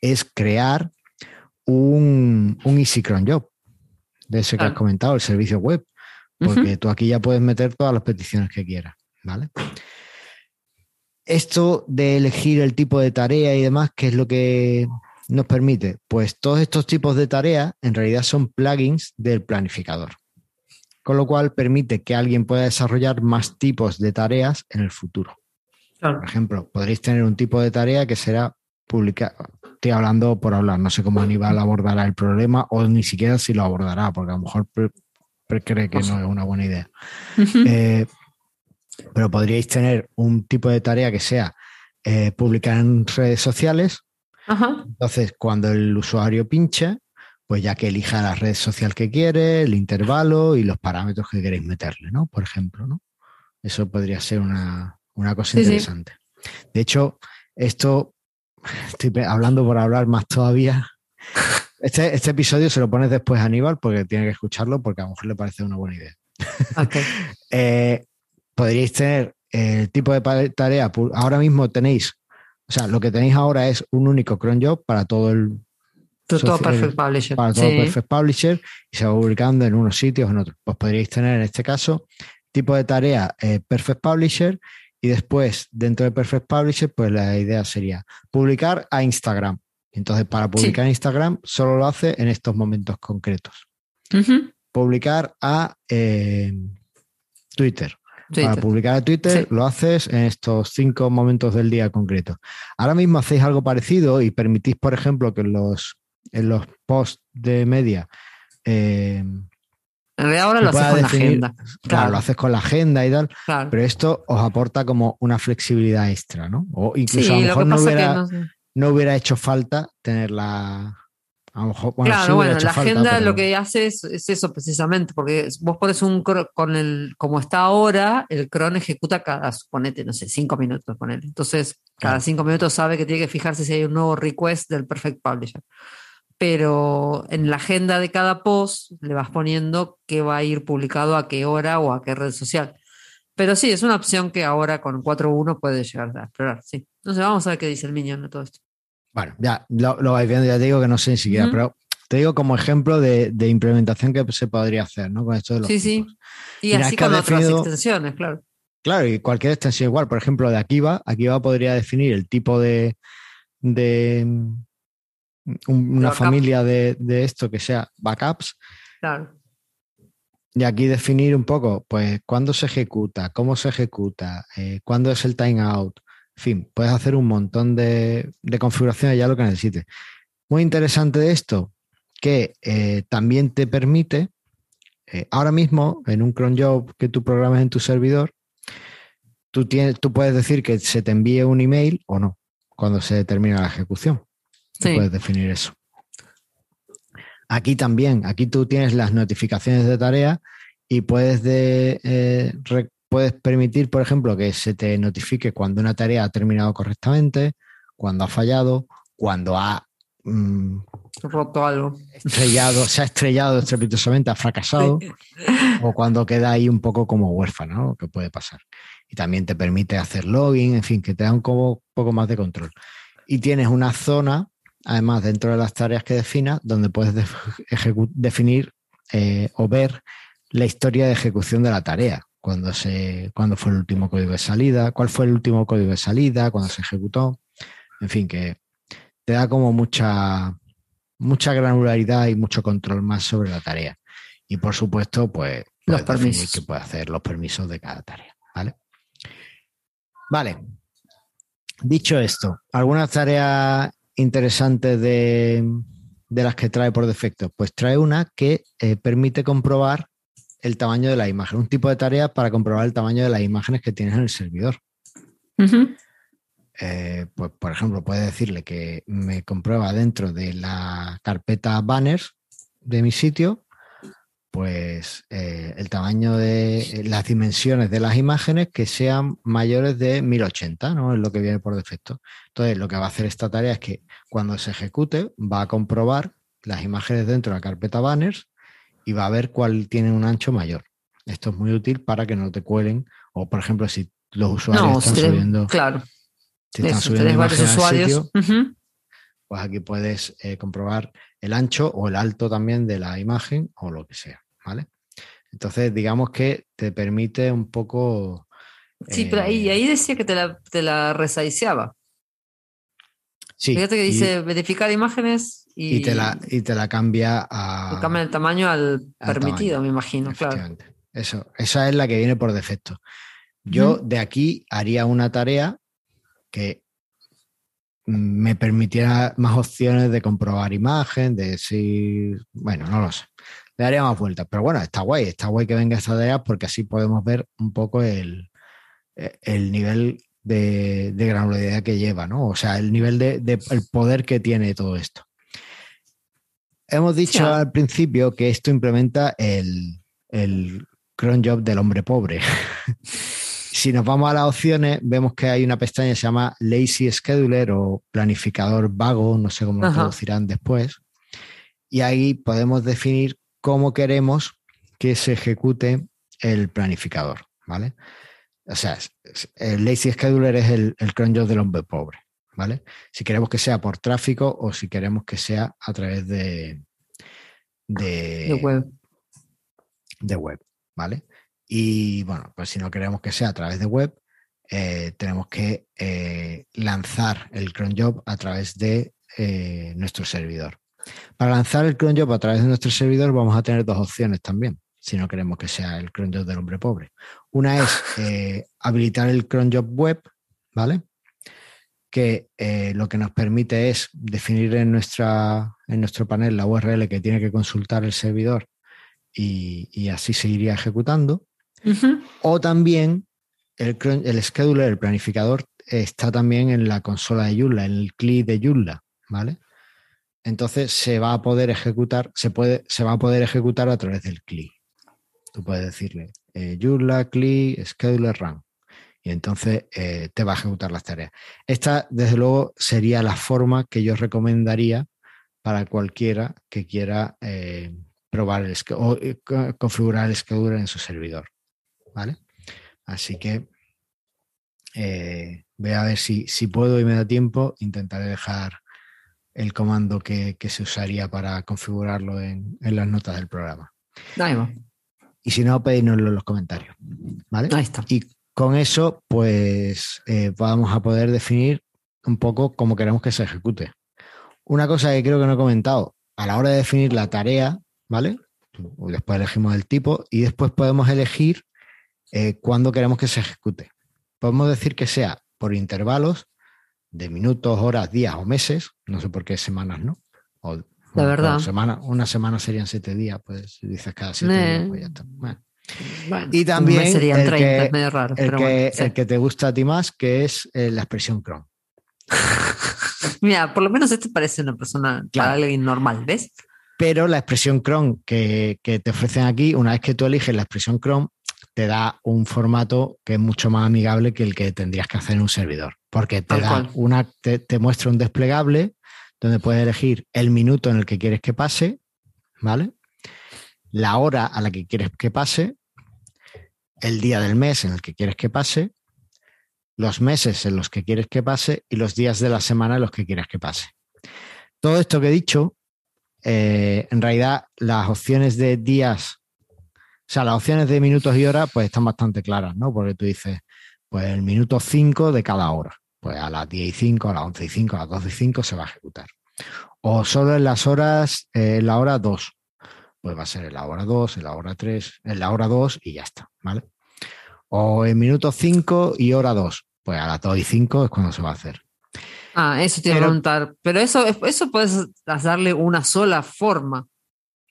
es crear un, un Easy Cron Job, de ese que Claro. has comentado, el servicio web, porque tú aquí ya puedes meter todas las peticiones que quieras, ¿vale? Esto de elegir el tipo de tarea y demás, ¿qué es lo que nos permite? Pues todos estos tipos de tareas en realidad son plugins del planificador. Con lo cual permite que alguien pueda desarrollar más tipos de tareas en el futuro. Claro. Por ejemplo, podréis tener un tipo de tarea que será publicar. Estoy hablando por hablar, no sé cómo Aníbal abordará el problema o ni siquiera si lo abordará, porque a lo mejor cree que no es una buena idea. Eh, pero podríais tener un tipo de tarea que sea eh, publicar en redes sociales. Ajá. Entonces, cuando el usuario pinche, pues ya que elija la red social que quiere, el intervalo y los parámetros que queréis meterle, ¿no? Por ejemplo, ¿no? Eso podría ser una, una cosa Sí, sí. interesante. De hecho, esto, estoy hablando por hablar más todavía. Este, este episodio se lo pones después a Aníbal porque tiene que escucharlo porque a lo mejor le parece una buena idea. Eh, podríais tener el tipo de tarea. Ahora mismo tenéis, o sea, lo que tenéis ahora es un único cron job para todo el Todo, Perfect Publisher. para todo Sí. Perfect Publisher y se va publicando en unos sitios o en otros. Pues podríais tener en este caso tipo de tarea eh, Perfect Publisher y después dentro de Perfect Publisher, pues la idea sería publicar a Instagram. Entonces, para publicar en Instagram, solo lo hace en estos momentos concretos. Ujú. Publicar a eh, Twitter. Para publicar a Twitter Sí. lo haces en estos cinco momentos del día concretos. Ahora mismo hacéis algo parecido y permitís, por ejemplo, que los, en los posts de media, eh, En realidad ahora lo haces con la agenda. claro, Claro. lo haces con la agenda y tal, Claro. pero esto os aporta como una flexibilidad extra, ¿no? O incluso Sí, a lo mejor no hubiera, que no sé. no hubiera hecho falta tenerla. A lo mejor, bueno, claro, bueno, la falta, agenda pero- lo que hace es, es eso precisamente, porque vos pones un con el, como está ahora, el cron ejecuta cada, suponete, no sé, cinco minutos, ponele. Entonces, cada cinco minutos sabe que tiene que fijarse si hay un nuevo request del Perfect Publisher. Pero en la agenda de cada post le vas poniendo qué va a ir publicado a qué hora o a qué red social. Pero sí, es una opción que ahora con 4.1 puede llegar a explorar, sí. Entonces vamos a ver qué dice el Minion de todo esto. Bueno, ya lo, lo vais viendo, ya te digo que no sé ni siquiera, pero te digo como ejemplo de, de implementación que se podría hacer, ¿no? Con esto de los Sí, sí. Y Mira, así con otras extensiones, claro. Claro, y cualquier extensión igual. Por ejemplo, de Akiva, Akiva podría definir el tipo de, una backup. familia de, de esto que sea backups. Claro. Y aquí definir un poco, pues, cuándo se ejecuta, cómo se ejecuta, eh, cuándo es el timeout. En fin, puedes hacer un montón de, de configuraciones ya lo que necesites. Muy interesante de esto, que eh, también te permite, eh, ahora mismo, en un cron job que tú programas en tu servidor, tú, tienes, tú puedes decir que se te envíe un email o no, cuando se termina la ejecución. Sí. puedes definir eso. Aquí también, aquí tú tienes las notificaciones de tarea y puedes, de, eh, re- puedes permitir, por ejemplo, que se te notifique cuando una tarea ha terminado correctamente, cuando ha fallado, cuando ha mm, Roto algo. estrellado, se ha estrellado estrepitosamente, ha fracasado, o cuando queda ahí un poco como huérfano, ¿no? que puede pasar. Y también te permite hacer login, en fin, que te da un poco más de control. Y tienes una zona, además, dentro de las tareas que definas, donde puedes definir eh, o ver la historia de ejecución de la tarea. Cuando, se, cuando fue el último código de salida, cuál fue el último código de salida, cuando se ejecutó. En fin, que te da como mucha, mucha granularidad y mucho control más sobre la tarea. Y por supuesto, pues Los permisos. que puede hacer los permisos de cada tarea. ¿Vale? Vale. Dicho esto, ¿alguna tarea interesante de, de las que trae por defecto? Pues trae una que eh, permite comprobar el tamaño de la imagen, un tipo de tarea para comprobar el tamaño de las imágenes que tienes en el servidor. Eh, pues, por ejemplo, puede decirle que me comprueba dentro de la carpeta banners de mi sitio, pues eh, el tamaño de las dimensiones de las imágenes que sean mayores de 1080, ¿no? Es lo que viene por defecto. Entonces, lo que va a hacer esta tarea es que cuando se ejecute, va a comprobar las imágenes dentro de la carpeta banners y va a ver cuál tiene un ancho mayor. Esto es muy útil para que no te cuelen, o por ejemplo, si los usuarios No, están subiendo. claro. Si están Eso, subiendo varios usuarios. sitio, pues aquí puedes eh, comprobar el ancho o el alto también de la imagen o lo que sea, ¿vale? Entonces, digamos que te permite un poco... Sí, pero ahí, eh, ahí decía que te la, te la resaiceaba. sí, Fíjate que y- dice verificar imágenes y, y, te la, y te la cambia a... cambia el tamaño al al permitido, tamaño, me imagino, claro. Eso, esa es la que viene por defecto. Yo de aquí haría una tarea que me permitiera más opciones de comprobar imagen, de si, bueno, no lo sé. Le daría más vueltas, pero bueno, está guay, está guay que venga esta idea porque así podemos ver un poco el, eh, el nivel de, de granularidad que lleva, ¿no? O sea, el nivel de, de- el poder que tiene todo esto. Hemos dicho Sí. al principio que esto implementa el, el cron job del hombre pobre. si nos vamos a las opciones, vemos que hay una pestaña que se llama Lazy Scheduler o planificador vago, no sé cómo lo Ajá. traducirán después. Y ahí podemos definir cómo queremos que se ejecute el planificador, ¿vale? O sea, el Lazy Scheduler es el, el cron job del hombre pobre, ¿vale? Si queremos que sea por tráfico o si queremos que sea a través de, de, De web. de web, ¿vale? Y bueno, pues si no queremos que sea a través de web, eh, tenemos que eh, lanzar el cron job a través de eh, nuestro servidor. Para lanzar el cron job a través de nuestro servidor vamos a tener dos opciones también, si no queremos que sea el cron job del hombre pobre. Una es eh, habilitar el cron job web, ¿vale? Que eh, lo que nos permite es definir en, nuestra, en nuestro panel la URL que tiene que consultar el servidor y, y así se iría ejecutando. O también el, cron- el scheduler, el planificador, está también en la consola de Joomla, en el CLI de Joomla, ¿vale? Entonces se va a poder ejecutar, se, puede, se va a poder ejecutar a través del CLI. Tú puedes decirle eh, Joomla, CLI, scheduler, run. Y entonces eh, te va a ejecutar las tareas. Esta, desde luego, sería la forma que yo recomendaría para cualquiera que quiera eh, probar el o eh, co- configurar el scheduler en su servidor. ¿Vale? Así que voy a ver si, si puedo y me da tiempo, intentaré dejar el comando que, que se usaría para configurarlo en, en las notas del programa. Ahí va. Y si no, pedínoslo en los comentarios. ¿Vale? Ahí está. Y con eso, pues eh, vamos a poder definir un poco cómo queremos que se ejecute. Una cosa que creo que no he comentado, a la hora de definir la tarea, ¿vale? Después elegimos el tipo y después podemos elegir eh, cuándo queremos que se ejecute. Podemos decir que sea por intervalos de minutos, horas, días o meses, no sé por qué semanas, ¿no? O, bueno, verdad. semana, una semana serían siete días, pues si dices cada siete Eh. días, pues ya está. Bueno. Bueno, Y también serían el 30, que- es medio raro. El pero que, bueno, sí. el que te gusta a ti más, que es eh, la expresión cron. Mira, por lo menos este parece una persona Claro. para alguien normal, ¿ves? Pero la expresión cron que, que te ofrecen aquí, una vez que tú eliges la expresión cron, te da un formato que es mucho más amigable que el que tendrías que hacer en un servidor. Porque te da cual. una, te, te muestra un desplegable donde puedes elegir el minuto en el que quieres que pase, ¿vale? La hora a la que quieres que pase, el día del mes en el que quieres que pase, los meses en los que quieres que pase y los días de la semana en los que quieres que pase. Todo esto que he dicho, eh, en realidad las opciones de días, o sea, las opciones de minutos y horas, pues están bastante claras, ¿no? Porque tú dices, pues el minuto 5 de cada hora, pues a las 10 y 5, a las 11 y 5, a las 12 y 5 se va a ejecutar. O solo en las horas, eh, en la hora 2, pues va a ser en la hora 2, en la hora 3, en la hora 2 y ya está, ¿vale? O en minuto 5 y hora 2, pues a las 2 y 5 es cuando se va a hacer. Ah, eso te iba a preguntar. Pero eso, eso puedes darle una sola forma.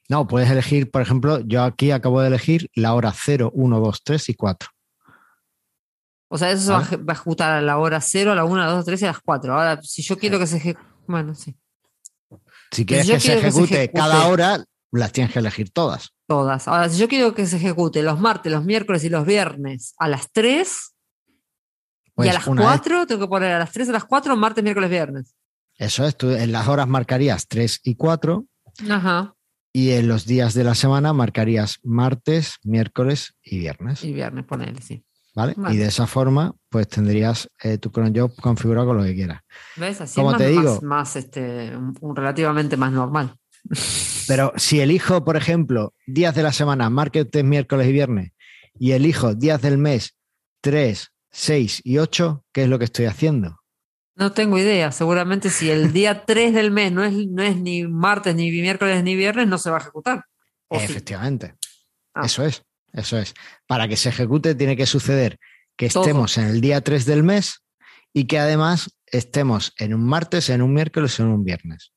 No, puedes elegir, por ejemplo, yo aquí acabo de elegir la hora 0, 1, 2, 3 y 4. O sea, eso se va a Vale. eje- va a ejecutar a la hora 0, a la 1, a la 2, a la 3 y a las 4. Ahora, si yo quiero que se ejecute. Bueno, sí. Si quieres yo que se, quiero que se ejecute ejecute. cada hora, las tienes que elegir todas. Todas. Ahora, si yo quiero que se ejecute los martes, los miércoles y los viernes a las 3 Pues y a las una vez- 4, tengo que poner a las 3, a las 4, martes, miércoles, viernes. eso es, tú en las horas marcarías 3 y 4 Ajá. Y en los días de la semana marcarías martes, miércoles y viernes. Y viernes, ponele, sí. ¿Vale? Vale. Y de esa forma, pues tendrías eh, tu cron job configurado con lo que quieras. ¿Ves? Así Como es más, te digo- más, más, este, un, un relativamente más normal. Pero si elijo, por ejemplo, días de la semana, martes, miércoles y viernes, y elijo días del mes 3, 6 y 8, ¿qué es lo que estoy haciendo? No tengo idea. Seguramente si el día 3 del mes no es, no es ni martes, ni miércoles, ni viernes, no se va a ejecutar. Efectivamente. Ah. Eso es, eso es. Para que se ejecute tiene que suceder que Todo. estemos en el día 3 del mes y que además estemos en un martes, en un miércoles en un viernes.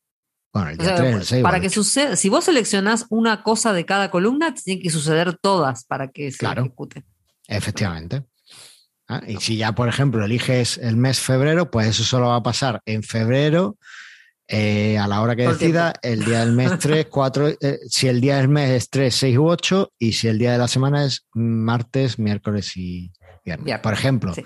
Bueno, el O día sea, 3, el 6. para que 8. suceda, si vos seleccionás una cosa de cada columna, tienen que suceder todas para que se Claro. ejecute. Efectivamente. Ah, Y si ya, por ejemplo, eliges el mes febrero, pues eso solo va a pasar en febrero, eh, a la hora que decida, el día del mes 3, 4, eh, si el día del mes es 3, 6 u 8, y si el día de la semana es martes, miércoles y viernes. Viernes, Por ejemplo, sí.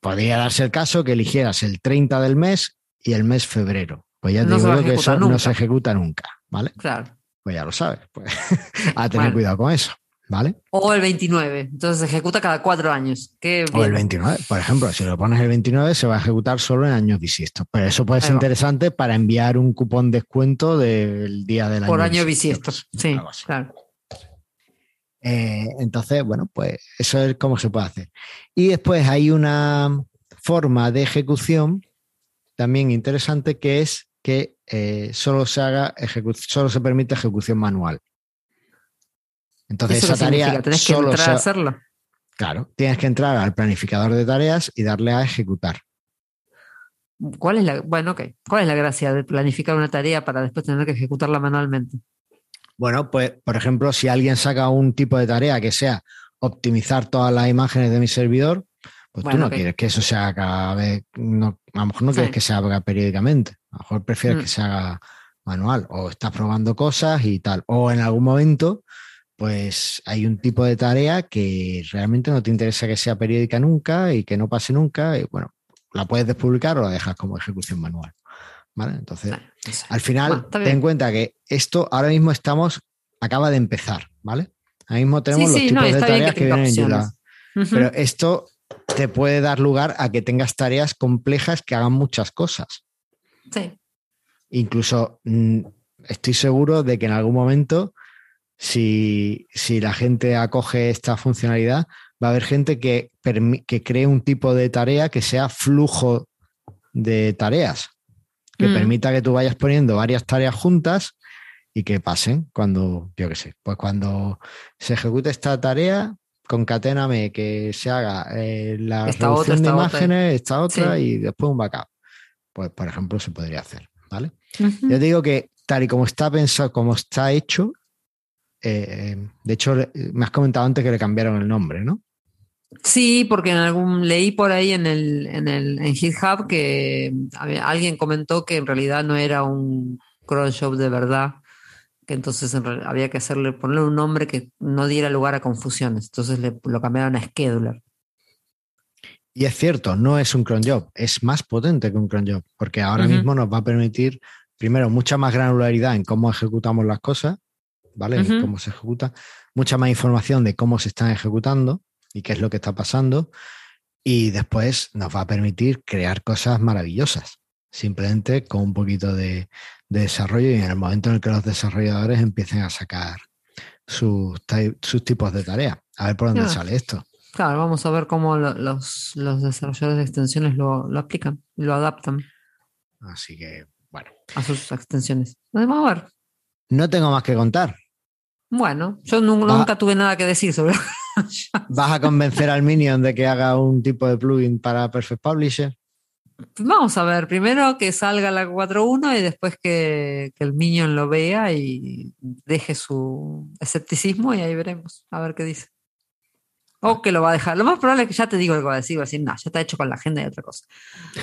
podría darse el caso que eligieras el 30 del mes y el mes febrero. Pues ya te No digo yo que eso no se ejecuta nunca, ¿vale? Claro. Pues ya lo sabes. Pues a tener Bueno. cuidado con eso, ¿vale? O el 29. Entonces se ejecuta cada cuatro años. Qué O el bien. 29, por ejemplo, si lo pones el 29 se va a ejecutar solo en años bisiestos. Pero eso puede ser Ahí va. interesante para enviar un cupón descuento del día del Por año año bisiesto. Sí, claro. Eh, entonces, bueno, pues eso es cómo se puede hacer. Y después hay una forma de ejecución también interesante que es que eh, solo se haga solo se permite ejecución manual. Entonces, ¿Eso qué esa tarea significa? Tenés que solo entrar se- a hacerlo. claro, tienes que entrar al planificador de tareas y darle a ejecutar. ¿Cuál es la, bueno, ok. ¿Cuál es la gracia de planificar una tarea para después tener que ejecutarla manualmente? Bueno, pues, por ejemplo, si alguien saca un tipo de tarea que sea optimizar todas las imágenes de mi servidor, pues Bueno, tú no quieres que eso se haga cada vez, no, a lo mejor no Sí. quieres que se haga periódicamente, a lo mejor prefieres Mm. que se haga manual, o estás probando cosas y tal, o en algún momento, pues hay un tipo de tarea que realmente no te interesa que sea periódica nunca y que no pase nunca, y bueno, la puedes despublicar o la dejas como ejecución manual. ¿Vale? Entonces, al final, ten en cuenta que esto ahora mismo estamos, acaba de empezar, ¿vale? Ahora mismo tenemos sí, los sí, tipos no, de tareas que vienen en opciones. Ujú. Pero esto te puede dar lugar a que tengas tareas complejas que hagan muchas cosas. Sí. Incluso mm, estoy seguro de que en algún momento, si, si la gente acoge esta funcionalidad, va a haber gente que, que cree un tipo de tarea que sea flujo de tareas, que Mm. permita que tú vayas poniendo varias tareas juntas y que pasen cuando, yo qué sé, pues cuando se ejecute esta tarea, concaténame que se haga eh, la Esta reducción otra, de otra. imágenes, esta otra Sí. y después un backup. Pues, por ejemplo, se podría hacer, ¿vale? Ya te digo que tal y como está pensado, como está hecho, eh, eh, de hecho, le- me has comentado antes que le cambiaron el nombre, ¿no? Sí, porque en algún leí por ahí en el, en el en GitHub que alguien comentó que en realidad no era un cron shop de verdad, que entonces en había que hacerle ponerle un nombre que no diera lugar a confusiones. Entonces le, lo cambiaron a Scheduler. Y es cierto, no es un cron job, es más potente que un cron job, porque ahora mismo nos va a permitir, primero, mucha más granularidad en cómo ejecutamos las cosas, ¿vale? Cómo se ejecuta, mucha más información de cómo se están ejecutando y qué es lo que está pasando, y después nos va a permitir crear cosas maravillosas, simplemente con un poquito de, de desarrollo y en el momento en el que los desarrolladores empiecen a sacar sus, sus tipos de tareas. A ver por dónde sale esto. Claro, vamos a ver cómo lo- los, los desarrolladores de extensiones lo, lo aplican, lo adaptan Así que, bueno. a sus extensiones. Vamos a ver. No tengo más que contar. Bueno, yo Va. nunca tuve nada que decir sobre ¿Vas a convencer al Minion de que haga un tipo de plugin para Perfect Publisher? Vamos a ver, primero que salga la 4.1 y después que, que el Minion lo vea y deje su escepticismo y ahí veremos, a ver qué dice. O que lo va a dejar. Lo más probable es que ya te digo lo que va a decir, va a decir, no, ya está hecho con la agenda y otra cosa.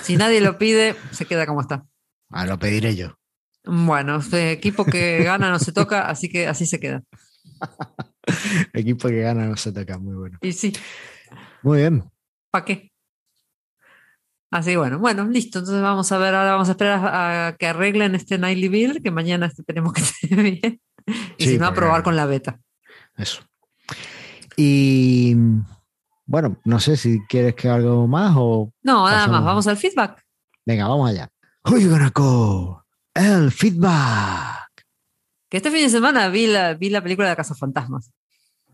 Si nadie lo pide, se queda como está. Ah, lo pediré yo. Bueno, equipo que gana no se toca, así que así se queda. Equipo que gana no se toca, muy bueno. Y sí, Muy bien. ¿para qué? Así bueno, bueno, listo. Entonces vamos a ver, ahora vamos a esperar a, a que arreglen este Nightly Build, que mañana esperemos que esté bien. Y Sí, si no, a probar con la beta. Eso. Y bueno, no sé si quieres que algo más o. No, nada Pasamos. más, vamos al feedback. Venga, vamos allá. Who you gonna call? El feedback. Que este fin de semana vi la, vi la película de Casa Fantasmas,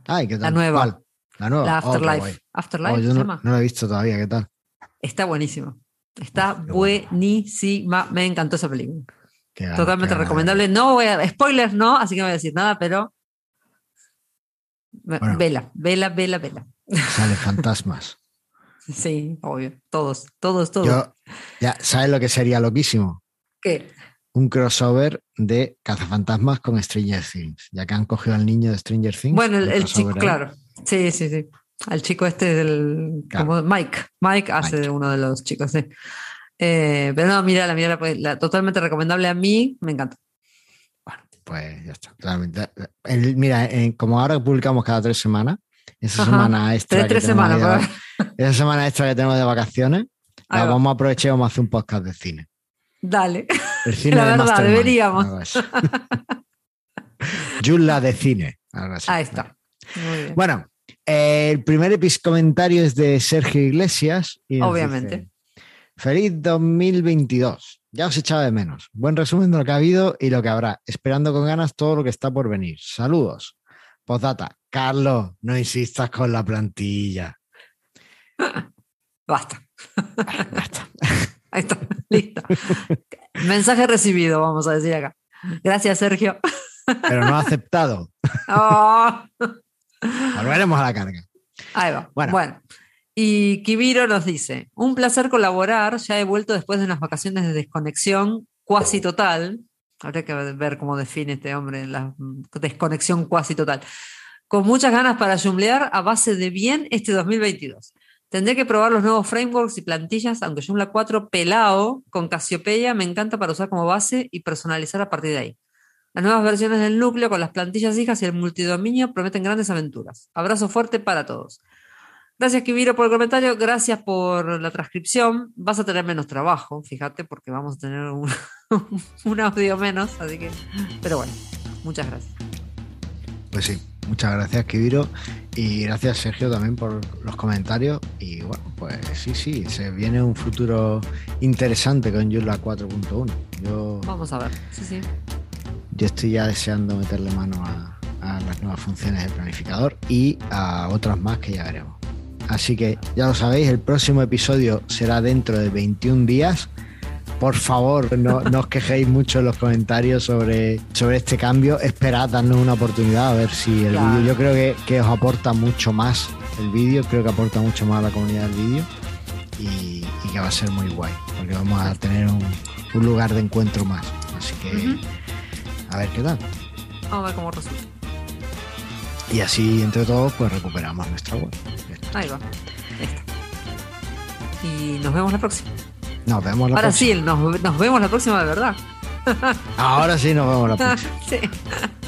Ay, ¿qué tal? La nueva. ¿Cuál? La nueva. la Oh, qué Afterlife. Afterlife Oh, yo se no, llama. no la he visto todavía, ¿qué tal? Está buenísima. Está bueno. buenísima. Me encantó esa película. Qué Totalmente qué recomendable. No voy a. Spoilers no, así que no voy a decir nada, pero. Bueno. Vela, vela, vela, vela. ver. Salen fantasmas. Sí, obvio. Todos, todos, todos. Yo, ya, ¿sabes lo que sería loquísimo? ¿Qué? Un crossover de cazafantasmas con Stranger Things. Ya que han cogido al niño de Stranger Things. Bueno, el, chico, ahí. claro. Sí, sí, sí. Al chico este del. Claro. como Mike. Mike hace Mike. de uno de los chicos, sí. Eh, pero no, mira, la mira, la, totalmente recomendable a mí, me encanta. Pues ya está. El- mira, en- como ahora publicamos cada tres semanas, esa Ajá. semana extra. Tres, tres semanas, de- Esa semana extra que tenemos de vacaciones, la va. vamos a aprovechar y vamos a hacer un podcast de cine. Dale. El cine La de verdad, deberíamos. Yula de cine. Ahí está. Muy bien. Bueno, eh, el primer comentario es de Sergio Iglesias. y Obviamente. dice, Feliz 2022. Ya os echaba de menos. Buen resumen de lo que ha habido y lo que habrá. Esperando con ganas todo lo que está por venir. Saludos. Postdata. Carlos, no insistas con la plantilla. Basta. Ahí está. Listo. Mensaje recibido, vamos a decir acá. Gracias, Sergio. Pero no aceptado. Oh. Volveremos a la carga. Ahí va. Bueno. Bueno. Y Kibiro nos dice: Un placer colaborar. Ya he vuelto después de unas vacaciones de desconexión cuasi total. Habría que ver cómo define este hombre la desconexión cuasi total. Con muchas ganas para jumblear a base de bien este 2022. Tendré que probar los nuevos frameworks y plantillas, aunque Joomla 4 pelao con Cassiopeia me encanta para usar como base y personalizar a partir de ahí. Las nuevas versiones del núcleo con las plantillas hijas y el multidominio prometen grandes aventuras. Abrazo fuerte para todos. Gracias, Kibiro, por el comentario. Gracias por la transcripción. Vas a tener menos trabajo, fíjate, porque vamos a tener un, audio menos. Así que, pero bueno, muchas gracias. Pues sí, muchas gracias, Kibiro. Y gracias, Sergio, también por los comentarios. Y bueno, pues sí, sí, se viene un futuro interesante con Joomla 4.1. Yo, Vamos a ver. Sí, sí. yo estoy ya deseando meterle mano a, a las nuevas funciones de planificador y a otras más que ya veremos. Así que ya lo sabéis, el próximo episodio será dentro de 21 días. Por favor, no, no os quejéis mucho en los comentarios sobre, sobre este cambio. Esperad, darnos una oportunidad a ver si el Claro. vídeo. Yo creo que, que os aporta mucho más el vídeo, creo que aporta mucho más a la comunidad del vídeo y, y que va a ser muy guay, porque vamos a tener un, un lugar de encuentro más. Así que a ver qué tal. Vamos a ver cómo resulta. Y así, entre todos, pues recuperamos nuestra web. Ahí va. Ahí está. Y nos vemos la próxima. Nos vemos la Ahora próxima. sí, nos, nos vemos la próxima de verdad. Ahora sí nos vemos la próxima. sí.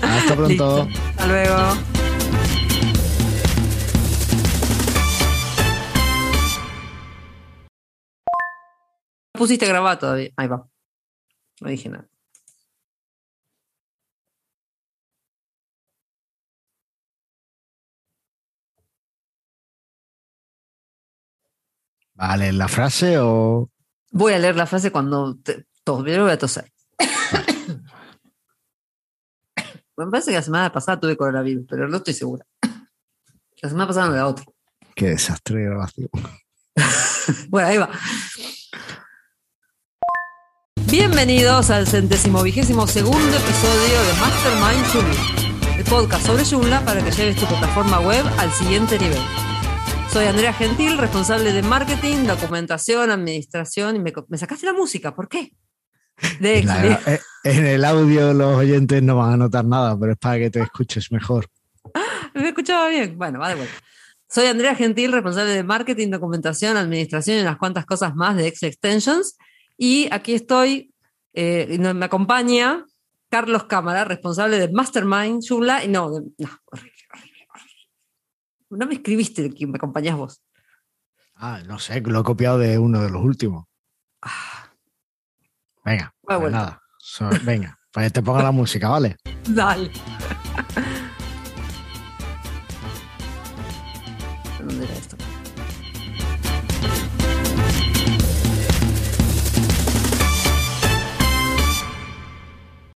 Hasta pronto. Listo. Hasta luego. Pusiste a grabar todavía. Ahí va. No dije nada. Vale, la frase o. Voy a leer la frase cuando te, tos, yo voy a toser. Me parece que la semana pasada tuve coronavirus, pero no estoy segura. La semana pasada no era otra. Qué desastre de grabación. Bueno, ahí va. Bienvenidos al centésimo vigésimo segundo episodio de Mastermind Joomla, el podcast sobre Joomla para que lleves tu plataforma web al siguiente nivel. Soy Andrea Gentil, responsable de marketing, documentación, administración y me, sacaste la música, ¿por qué? De La- eh, en el audio los oyentes no van a notar nada, pero es para que te escuches mejor. ¿Me escuchaba bien? Bueno, va de vuelta. Soy Andrea Gentil, responsable de marketing, documentación, administración y unas cuantas cosas más de Excel Extensions. Y aquí estoy, eh, me acompaña Carlos Cámara, responsable de Mastermind. Y no, de- no, horrible. No me escribiste que me acompañás vos. Ah, no sé, lo he copiado de uno de los últimos. Ah, Venga, Voy a pues vuelta. nada. So- venga, pues te pongo la música, ¿vale? dale.